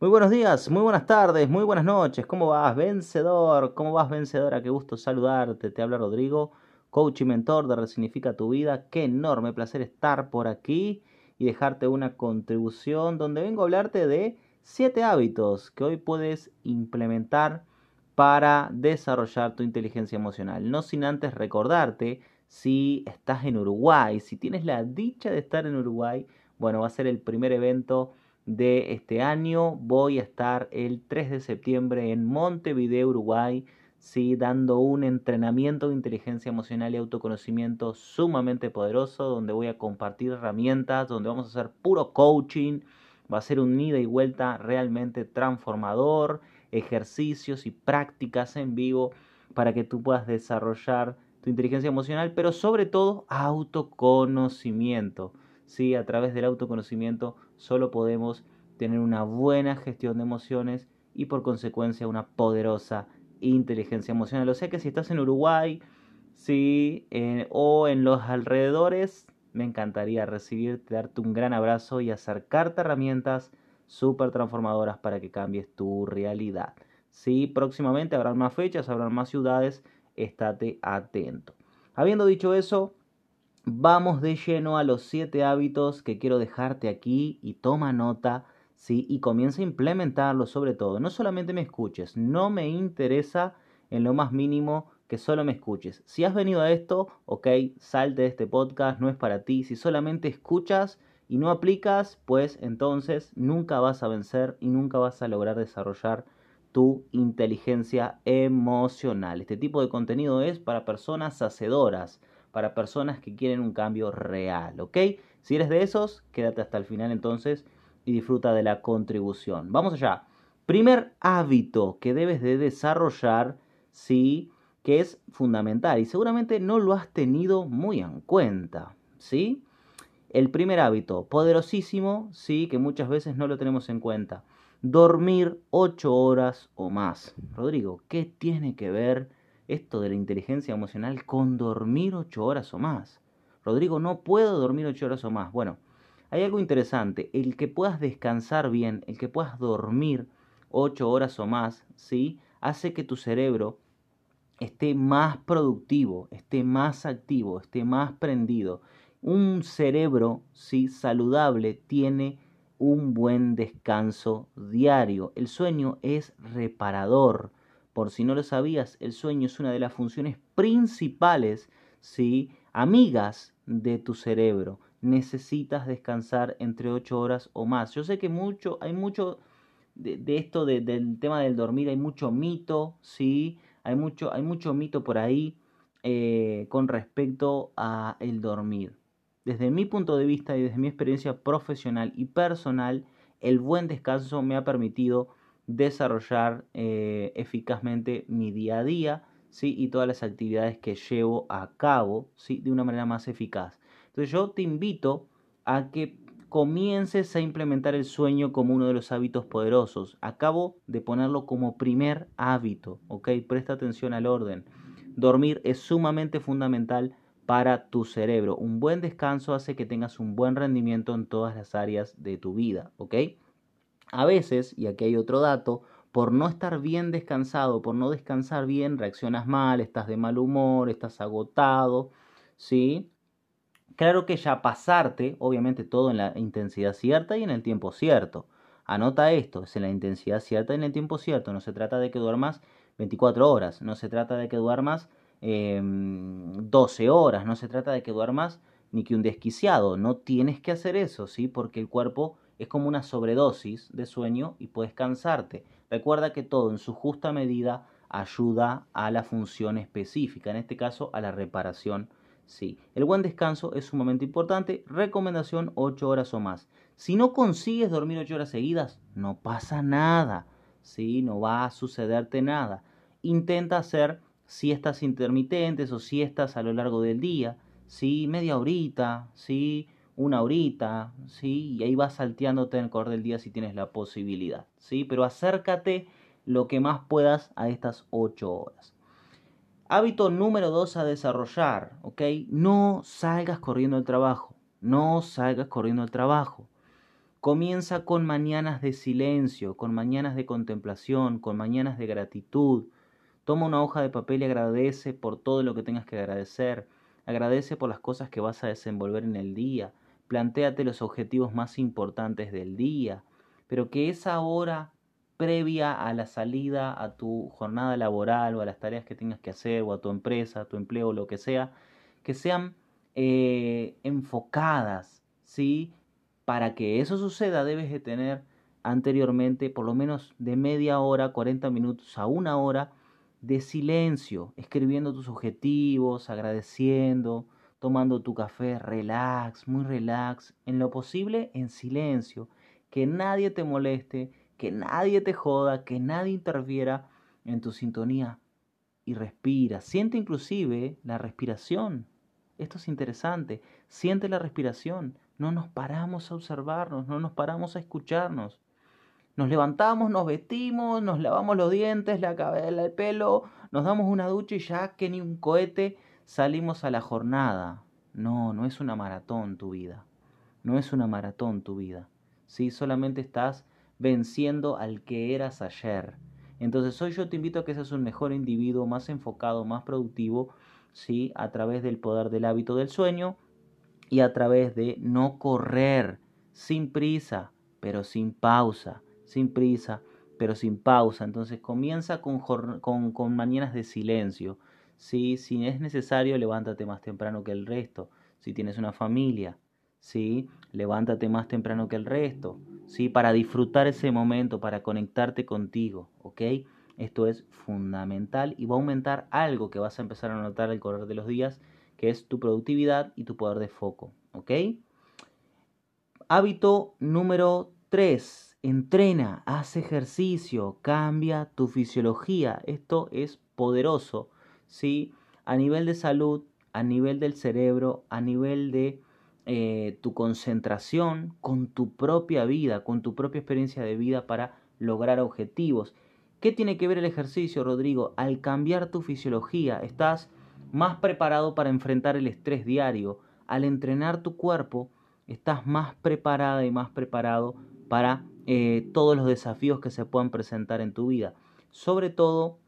Muy buenos días, muy buenas tardes, muy buenas noches. ¿Cómo vas, vencedor? ¿Cómo vas, vencedora? Qué gusto saludarte. Te habla Rodrigo, coach y mentor de Resignifica tu vida. Qué enorme placer estar por aquí y dejarte una contribución donde vengo a hablarte de siete hábitos que hoy puedes implementar para desarrollar tu inteligencia emocional. No sin antes recordarte si estás en Uruguay, si tienes la dicha de estar en Uruguay, bueno, va a ser el primer evento de este año. Voy a estar el 3 de septiembre en Montevideo, Uruguay, ¿sí? dando un entrenamiento de inteligencia emocional y autoconocimiento sumamente poderoso, donde voy a compartir herramientas, donde vamos a hacer puro coaching. Va a ser un ida y vuelta realmente transformador, ejercicios y prácticas en vivo para que tú puedas desarrollar tu inteligencia emocional, pero sobre todo autoconocimiento. ¿sí? A través del autoconocimiento solo podemos tener una buena gestión de emociones y por consecuencia una poderosa inteligencia emocional. O sea que si estás en Uruguay sí, o en los alrededores, me encantaría recibirte, darte un gran abrazo y acercarte herramientas súper transformadoras para que cambies tu realidad. Sí, próximamente habrán más fechas, habrán más ciudades, estate atento. Habiendo dicho eso, Vamos de lleno a los siete hábitos que quiero dejarte aquí y toma nota, ¿sí? Y comienza a implementarlos sobre todo. No solamente me escuches, no me interesa en lo más mínimo que solo me escuches. Si has venido a esto, ok, salte de este podcast, no es para ti. Si solamente escuchas y no aplicas, pues entonces nunca vas a vencer y nunca vas a lograr desarrollar tu inteligencia emocional. Este tipo de contenido es para personas hacedoras para personas que quieren un cambio real, ¿ok? Si eres de esos, quédate hasta el final entonces y disfruta de la contribución. Vamos allá. Primer hábito que debes de desarrollar, sí, que es fundamental y seguramente no lo has tenido muy en cuenta, ¿sí? El primer hábito, poderosísimo, sí, que muchas veces no lo tenemos en cuenta. Dormir 8 horas o más. Rodrigo, ¿qué tiene que ver esto de la inteligencia emocional con dormir ocho horas o más. Rodrigo, no puedo dormir ocho horas o más. Bueno, hay algo interesante. El que puedas descansar bien, el que puedas dormir ocho horas o más, ¿sí? Hace que tu cerebro esté más productivo, esté más activo, esté más prendido. Un cerebro, sí, saludable tiene un buen descanso diario. El sueño es reparador. Por si no lo sabías, el sueño es una de las funciones principales, ¿sí? amigas de tu cerebro. Necesitas descansar entre 8 horas o más. Yo sé que mucho, hay mucho de, esto del tema del dormir, hay mucho mito, ¿sí? Hay mucho, hay mucho mito por ahí eh, con respecto a el dormir. Desde mi punto de vista y desde mi experiencia profesional y personal, el buen descanso me ha permitido desarrollar eh, eficazmente mi día a día ¿sí? y todas las actividades que llevo a cabo ¿sí? de una manera más eficaz. Entonces yo te invito a que comiences a implementar el sueño como uno de los hábitos poderosos. Acabo de ponerlo como primer hábito, ¿ok? Presta atención al orden. Dormir es sumamente fundamental para tu cerebro. Un buen descanso hace que tengas un buen rendimiento en todas las áreas de tu vida, ¿ok? A veces, y aquí hay otro dato, por no estar bien descansado, por no descansar bien, reaccionas mal, estás de mal humor, estás agotado, ¿sí? Claro que ya pasarte, obviamente todo en la intensidad cierta y en el tiempo cierto. Anota esto, es en la intensidad cierta y en el tiempo cierto. No se trata de que duermas 24 horas, no se trata de que duermas 12 em, horas, no se trata de que duermas ni que un desquiciado. No tienes que hacer eso, ¿sí? Porque el cuerpo es como una sobredosis de sueño y puedes cansarte. Recuerda que todo en su justa medida ayuda a la función específica, en este caso a la reparación. Sí, el buen descanso es sumamente importante. Recomendación 8 horas o más. Si no consigues dormir 8 horas seguidas, no pasa nada. Sí, no va a sucederte nada. Intenta hacer siestas intermitentes o siestas a lo largo del día. Sí, media horita, sí, una horita, ¿sí? Y ahí vas salteándote en el correr del día si tienes la posibilidad, ¿sí? Pero acércate lo que más puedas a estas 8 horas. Hábito número 2 a desarrollar, ¿ok? No salgas corriendo al trabajo, no salgas corriendo al trabajo. Comienza con mañanas de silencio, con mañanas de contemplación, con mañanas de gratitud. Toma una hoja de papel y agradece por todo lo que tengas que agradecer. Agradece por las cosas que vas a desenvolver en el día. Plantéate los objetivos más importantes del día. Pero que esa hora previa a la salida a tu jornada laboral o a las tareas que tengas que hacer o a tu empresa, a tu empleo lo que sea, que sean eh, enfocadas, ¿sí? Para que eso suceda debes de tener anteriormente por lo menos de media hora, 40 minutos a una hora de silencio, escribiendo tus objetivos, agradeciendo, tomando tu café, relax, muy relax, en lo posible en silencio, que nadie te moleste, que nadie te joda, que nadie interfiera en tu sintonía y respira. Siente inclusive la respiración. Esto es interesante. Siente la respiración. No nos paramos a observarnos, no nos paramos a escucharnos. Nos levantamos, nos vestimos, nos lavamos los dientes, la cabeza, el pelo, nos damos una ducha y ya que ni un cohete salimos a la jornada. No, no es una maratón tu vida. No es una maratón tu vida. Sí, solamente estás venciendo al que eras ayer. Entonces hoy yo te invito a que seas un mejor individuo, más enfocado, más productivo, ¿sí? a través del poder del hábito del sueño y a través de no correr sin prisa, pero sin pausa, sin prisa, pero sin pausa. Entonces comienza con, con, con mañanas de silencio. ¿Sí? Si es necesario, levántate más temprano que el resto. Si tienes una familia, ¿sí? levántate más temprano que el resto. ¿sí? Para disfrutar ese momento, para conectarte contigo. ¿ok? Esto es fundamental y va a aumentar algo que vas a empezar a notar al correr de los días, que es tu productividad y tu poder de foco. ¿Ok? Hábito número 3. Entrena, haz ejercicio, cambia tu fisiología. Esto es poderoso, ¿sí? A nivel de salud, a nivel del cerebro, a nivel de eh, tu concentración con tu propia vida, con tu propia experiencia de vida para lograr objetivos. ¿Qué tiene que ver el ejercicio, Rodrigo? Al cambiar tu fisiología, estás más preparado para enfrentar el estrés diario. Al entrenar tu cuerpo, estás más preparada y más preparado para eh, todos los desafíos que se puedan presentar en tu vida. Sobre todo,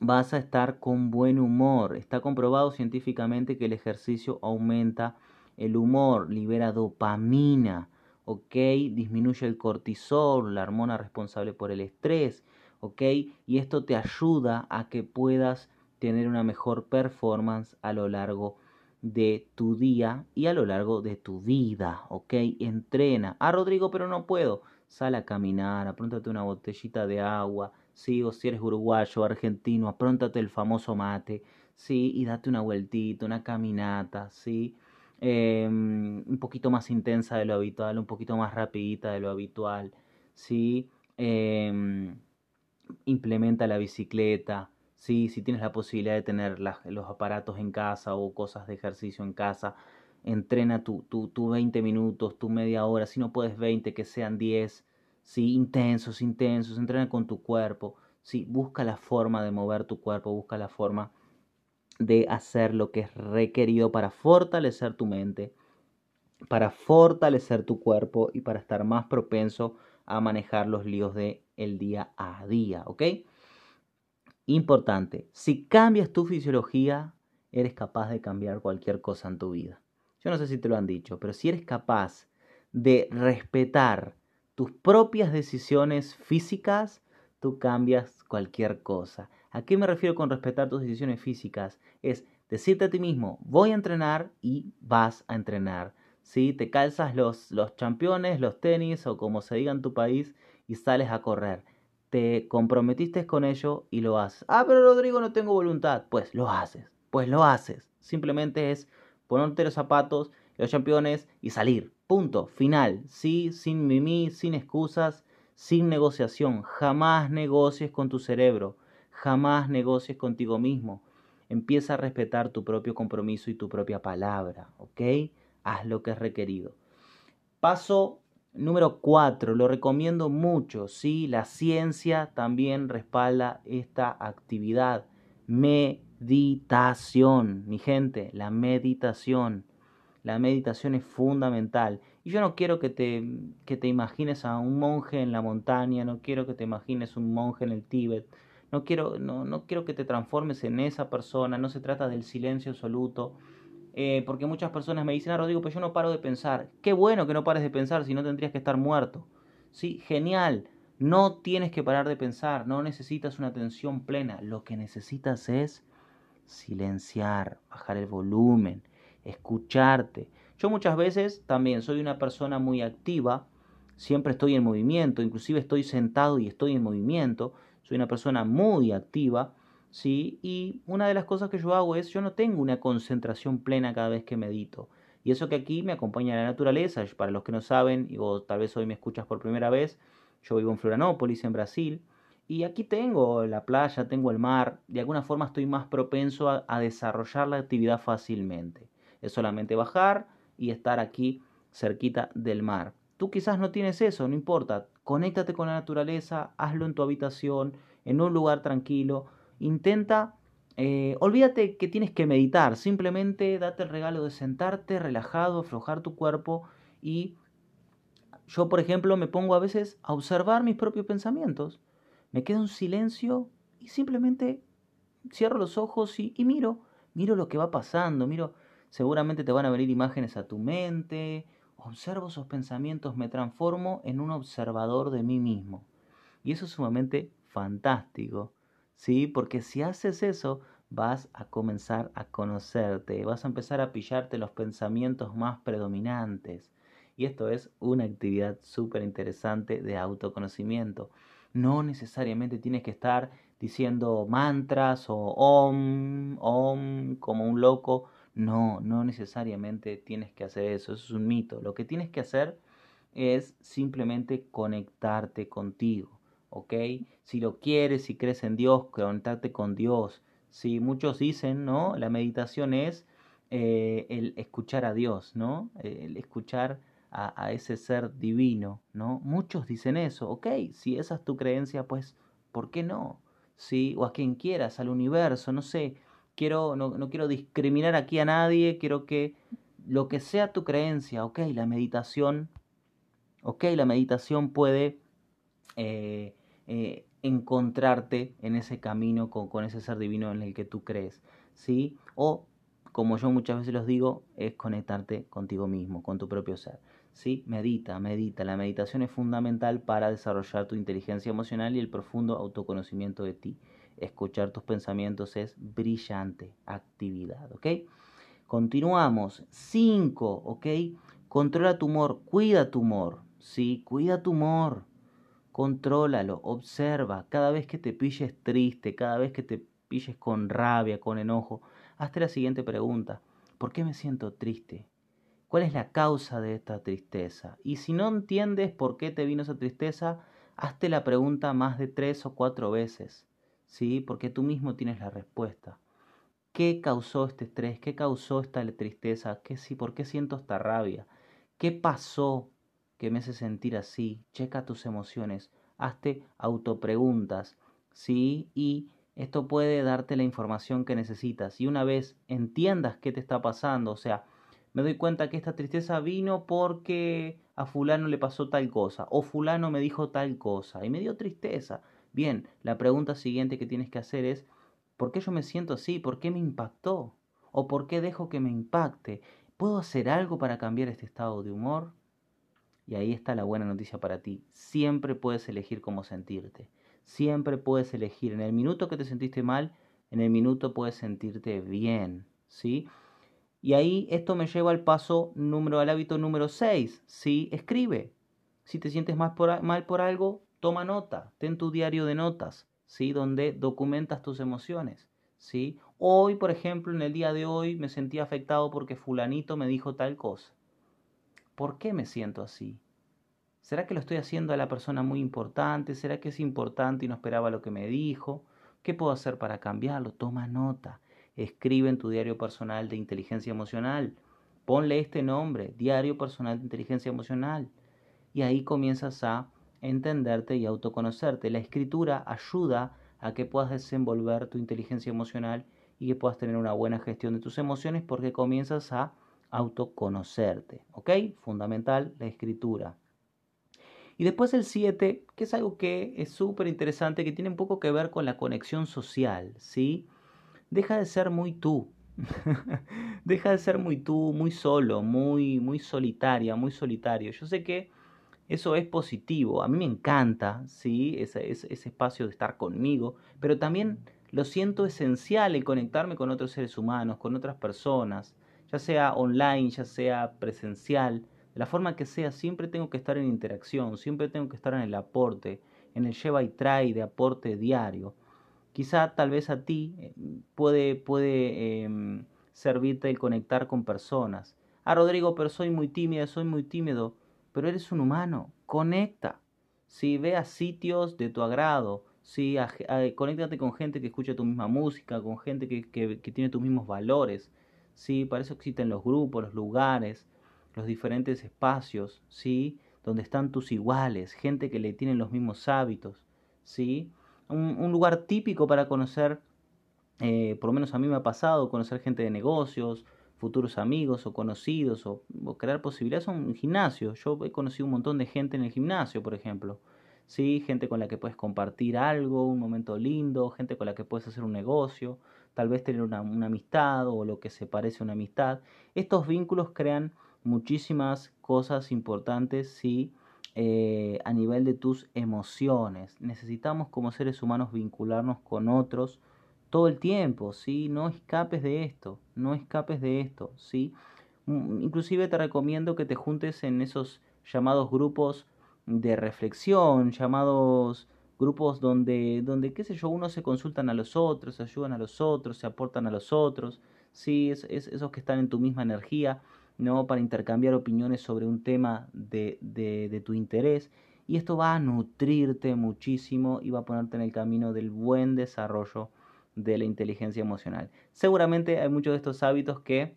vas a estar con buen humor. Está comprobado científicamente que el ejercicio aumenta el humor, libera dopamina, ¿ok? Disminuye el cortisol, la hormona responsable por el estrés ¿ok? Y esto te ayuda a que puedas tener una mejor performance a lo largo de tu día y a lo largo de tu vida, ¿ok? Entrena. Ah, Rodrigo, pero no puedo. Sal a caminar, apróntate una botellita de agua, sí, o si eres uruguayo, argentino, apróntate el famoso mate, sí, y date una vueltita, una caminata, sí, em, un poquito más intensa de lo habitual, un poquito más rapidita de lo habitual, sí, eh, implementa la bicicleta, ¿sí? si tienes la posibilidad de tener los aparatos en casa o cosas de ejercicio en casa, entrena tu, tu, tu 20 minutos, tu media hora, si no puedes 20, que sean 10, ¿sí? intensos, intensos, entrena con tu cuerpo, ¿sí? busca la forma de mover tu cuerpo, busca la forma de hacer lo que es requerido para fortalecer tu mente, para fortalecer tu cuerpo y para estar más propenso a manejar los líos de el día a día. Importante, si cambias tu fisiología, eres capaz de cambiar cualquier cosa en tu vida. Yo no sé si te lo han dicho, pero si eres capaz de respetar tus propias decisiones físicas, tú cambias cualquier cosa. ¿A qué me refiero con respetar tus decisiones físicas? Es decirte a ti mismo, voy a entrenar y vas a entrenar. ¿sí? Te calzas los, los championes, los tenis o como se diga en tu país y sales a correr. Te comprometiste con ello y lo haces. Ah, pero Rodrigo no tengo voluntad. Pues lo haces, pues lo haces. Simplemente es ponerte los zapatos, los championes y salir. Punto, final. Sí, sin mimí, sin excusas, sin negociación. Jamás negocies con tu cerebro. Jamás negocies contigo mismo. Empieza a respetar tu propio compromiso y tu propia palabra, ¿ok? haz lo que es requerido. Paso número 4, lo recomiendo mucho, ¿sí? La ciencia también respalda esta actividad. Meditación, mi gente, la meditación. La meditación es fundamental. Y yo no quiero que te, que te imagines a un monje en la montaña, no quiero que te imagines un monje en el Tíbet, no quiero, no, no quiero que te transformes en esa persona, no se trata del silencio absoluto. Eh, porque muchas personas me dicen, ah, Rodrigo, pero yo no paro de pensar. Qué bueno que no pares de pensar, si no tendrías que estar muerto. Sí, genial. No tienes que parar de pensar, no necesitas una atención plena. Lo que necesitas es silenciar, bajar el volumen, escucharte. Yo muchas veces también soy una persona muy activa, siempre estoy en movimiento, inclusive estoy sentado y estoy en movimiento, soy una persona muy activa, ¿sí? Y una de las cosas que yo hago es, yo no tengo una concentración plena cada vez que medito. Y eso que aquí me acompaña la naturaleza, para los que no saben, o tal vez hoy me escuchas por primera vez, yo vivo en Florianópolis, en Brasil, y aquí tengo la playa, tengo el mar, de alguna forma estoy más propenso a, desarrollar la actividad fácilmente. Es solamente bajar y estar aquí cerquita del mar. Tú quizás no tienes eso, no importa. Conéctate con la naturaleza, hazlo en tu habitación, en un lugar tranquilo. Intenta, eh, olvídate que tienes que meditar, simplemente date el regalo de sentarte relajado, aflojar tu cuerpo y yo, por ejemplo, me pongo a veces a observar mis propios pensamientos me quedo en silencio y simplemente cierro los ojos y, miro, miro lo que va pasando, miro, seguramente te van a venir imágenes a tu mente, observo esos pensamientos, me transformo en un observador de mí mismo. Y eso es sumamente fantástico, ¿sí? Porque si haces eso, vas a comenzar a conocerte, vas a empezar a pillarte los pensamientos más predominantes. Y esto es una actividad súper interesante de autoconocimiento. No necesariamente tienes que estar diciendo mantras o om, om, como un loco. No, no necesariamente tienes que hacer eso, eso es un mito. Lo que tienes que hacer es simplemente conectarte contigo, ¿ok? Si lo quieres, si crees en Dios, conectarte con Dios. Si muchos dicen, ¿no? La meditación es eh, el escuchar a Dios, ¿no? El escuchar a, ese ser divino, ¿no? Muchos dicen eso, ok, si esa es tu creencia, pues, ¿por qué no? ¿Sí? O a quien quieras, al universo, no sé, quiero, no, no quiero discriminar aquí a nadie, quiero que lo que sea tu creencia, ok, la meditación, ok, la meditación puede eh, eh, encontrarte en ese camino con, con, ese ser divino en el que tú crees, ¿sí? O, como yo muchas veces los digo, es conectarte contigo mismo, con tu propio ser. ¿sí? Medita, medita. La meditación es fundamental para desarrollar tu inteligencia emocional y el profundo autoconocimiento de ti. Escuchar tus pensamientos es brillante actividad, ¿ok? Continuamos. 5, ¿ok? Controla tu humor, cuida tu humor, ¿sí? Cuida tu humor. Contrólalo, observa. Cada vez que te pilles triste, cada vez que te pilles con rabia, con enojo, hazte la siguiente pregunta. ¿Por qué me siento triste? ¿Cuál es la causa de esta tristeza? Y si no entiendes por qué te vino esa tristeza, hazte la pregunta más de tres o cuatro veces, ¿sí? Porque tú mismo tienes la respuesta. ¿Qué causó este estrés? ¿Qué causó esta tristeza? ¿Qué, sí, ¿Por qué siento esta rabia? ¿Qué pasó que me hace sentir así? Checa tus emociones, hazte autopreguntas, ¿sí? Y esto puede darte la información que necesitas. Y una vez entiendas qué te está pasando, o sea, me doy cuenta que esta tristeza vino porque a fulano le pasó tal cosa o fulano me dijo tal cosa y me dio tristeza. Bien, la pregunta siguiente que tienes que hacer es, ¿por qué yo me siento así? ¿Por qué me impactó? ¿O por qué dejo que me impacte? ¿Puedo hacer algo para cambiar este estado de humor? Y ahí está la buena noticia para ti. Siempre puedes elegir cómo sentirte. Siempre puedes elegir. En el minuto que te sentiste mal, en el minuto puedes sentirte bien. ¿Sí? Y ahí esto me lleva al paso número, al hábito número 6. ¿sí? Escribe. Si te sientes mal por, mal por algo, toma nota. Ten tu diario de notas, ¿sí? Donde documentas tus emociones, ¿sí? Hoy, por ejemplo, en el día de hoy me sentí afectado porque fulanito me dijo tal cosa. ¿Por qué me siento así? ¿Será que lo estoy haciendo a la persona muy importante? ¿Será que es importante y no esperaba lo que me dijo? ¿Qué puedo hacer para cambiarlo? Toma nota. Escribe en tu diario personal de inteligencia emocional. Ponle este nombre, Diario Personal de Inteligencia Emocional. Y ahí comienzas a entenderte y autoconocerte. La escritura ayuda a que puedas desenvolver tu inteligencia emocional y que puedas tener una buena gestión de tus emociones porque comienzas a autoconocerte, ¿ok? Fundamental la escritura. Y después el 7, que es algo que es súper interesante, que tiene un poco que ver con la conexión social, ¿sí? Deja de ser muy tú. Deja de ser muy tú, muy solo, muy, muy solitaria, muy solitario. Yo sé que eso es positivo, a mí me encanta, ¿sí? Ese, ese, ese espacio de estar conmigo, pero también lo siento esencial el conectarme con otros seres humanos, con otras personas, ya sea online, ya sea presencial, de la forma que sea, siempre tengo que estar en interacción, siempre tengo que estar en el aporte, en el lleva y trae de aporte diario. Quizá tal vez a ti eh, puede, puede em, servirte el conectar con personas. Ah, Rodrigo, pero soy muy tímida, soy muy tímido, pero eres un humano, conecta. Si ve a sitios de tu agrado, si conéctate con gente que escucha tu misma música, con gente que, que, que tiene tus mismos valores, ¿sí? Para eso existen los grupos, los lugares, los diferentes espacios, ¿sí? Donde están tus iguales, gente que le tienen los mismos hábitos, ¿sí? Un, lugar típico para conocer, eh, por lo menos a mí me ha pasado, conocer gente de negocios, futuros amigos o conocidos o, crear posibilidades son un gimnasio. Yo he conocido un montón de gente en el gimnasio, por ejemplo. ¿sí? Gente con la que puedes compartir algo, un momento lindo, gente con la que puedes hacer un negocio, tal vez tener una, amistad o lo que se parece a una amistad. Estos vínculos crean muchísimas cosas importantes, sí, eh, a nivel de tus emociones. Necesitamos como seres humanos vincularnos con otros todo el tiempo, ¿sí? No escapes de esto, no escapes de esto, ¿sí? Mm, inclusive te recomiendo que te juntes en esos llamados grupos de reflexión, llamados grupos donde, donde, qué sé yo, unos se consultan a los otros, se ayudan a los otros, se aportan a los otros, sí, es, esos que están en tu misma energía, ¿no? Para intercambiar opiniones sobre un tema de, de, de tu interés. Y esto va a nutrirte muchísimo y va a ponerte en el camino del buen desarrollo de la inteligencia emocional. Seguramente hay muchos de estos hábitos que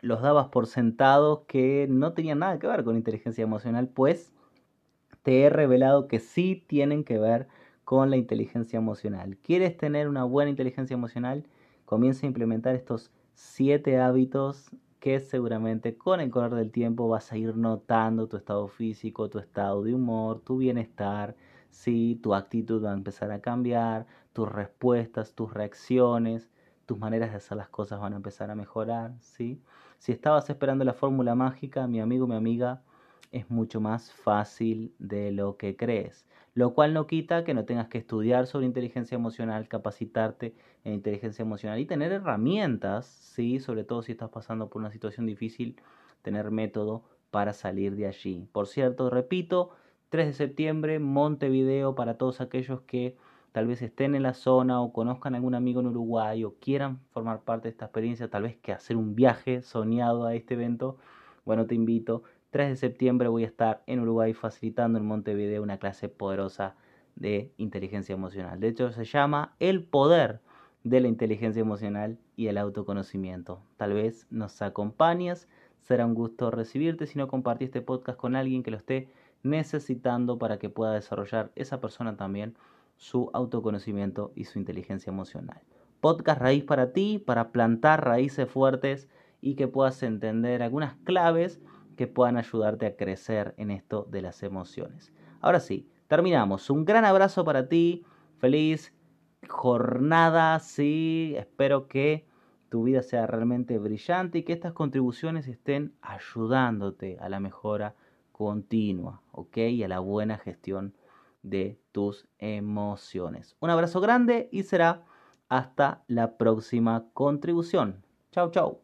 los dabas por sentados que no tenían nada que ver con inteligencia emocional, pues te he revelado que sí tienen que ver con la inteligencia emocional. ¿Quieres tener una buena inteligencia emocional? Comienza a implementar estos siete hábitos que seguramente con el correr del tiempo vas a ir notando tu estado físico, tu estado de humor, tu bienestar, si tu actitud va a empezar a cambiar, tus respuestas, tus reacciones, tus maneras de hacer las cosas van a empezar a mejorar, ¿sí? Si estabas esperando la fórmula mágica, mi amigo, mi amiga, es mucho más fácil de lo que crees. Lo cual no quita que no tengas que estudiar sobre inteligencia emocional, capacitarte en inteligencia emocional y tener herramientas, ¿sí? sobre todo si estás pasando por una situación difícil, tener método para salir de allí. Por cierto, repito, 3 de septiembre, Montevideo, para todos aquellos que tal vez estén en la zona o conozcan a algún amigo en Uruguay o quieran formar parte de esta experiencia, tal vez que hacer un viaje soñado a este evento, bueno, te invito 3 de septiembre voy a estar en Uruguay facilitando en Montevideo una clase poderosa de inteligencia emocional. De hecho, se llama El poder de la inteligencia emocional y el autoconocimiento. Tal vez nos acompañes, será un gusto recibirte si no compartí este podcast con alguien que lo esté necesitando para que pueda desarrollar esa persona también su autoconocimiento y su inteligencia emocional. Podcast raíz para ti, para plantar raíces fuertes y que puedas entender algunas claves que puedan ayudarte a crecer en esto de las emociones. Ahora sí, terminamos. Un gran abrazo para ti. Feliz jornada. Sí, espero que tu vida sea realmente brillante y que estas contribuciones estén ayudándote a la mejora continua, ¿ok? Y a la buena gestión de tus emociones. Un abrazo grande y será hasta la próxima contribución. Chau, chau.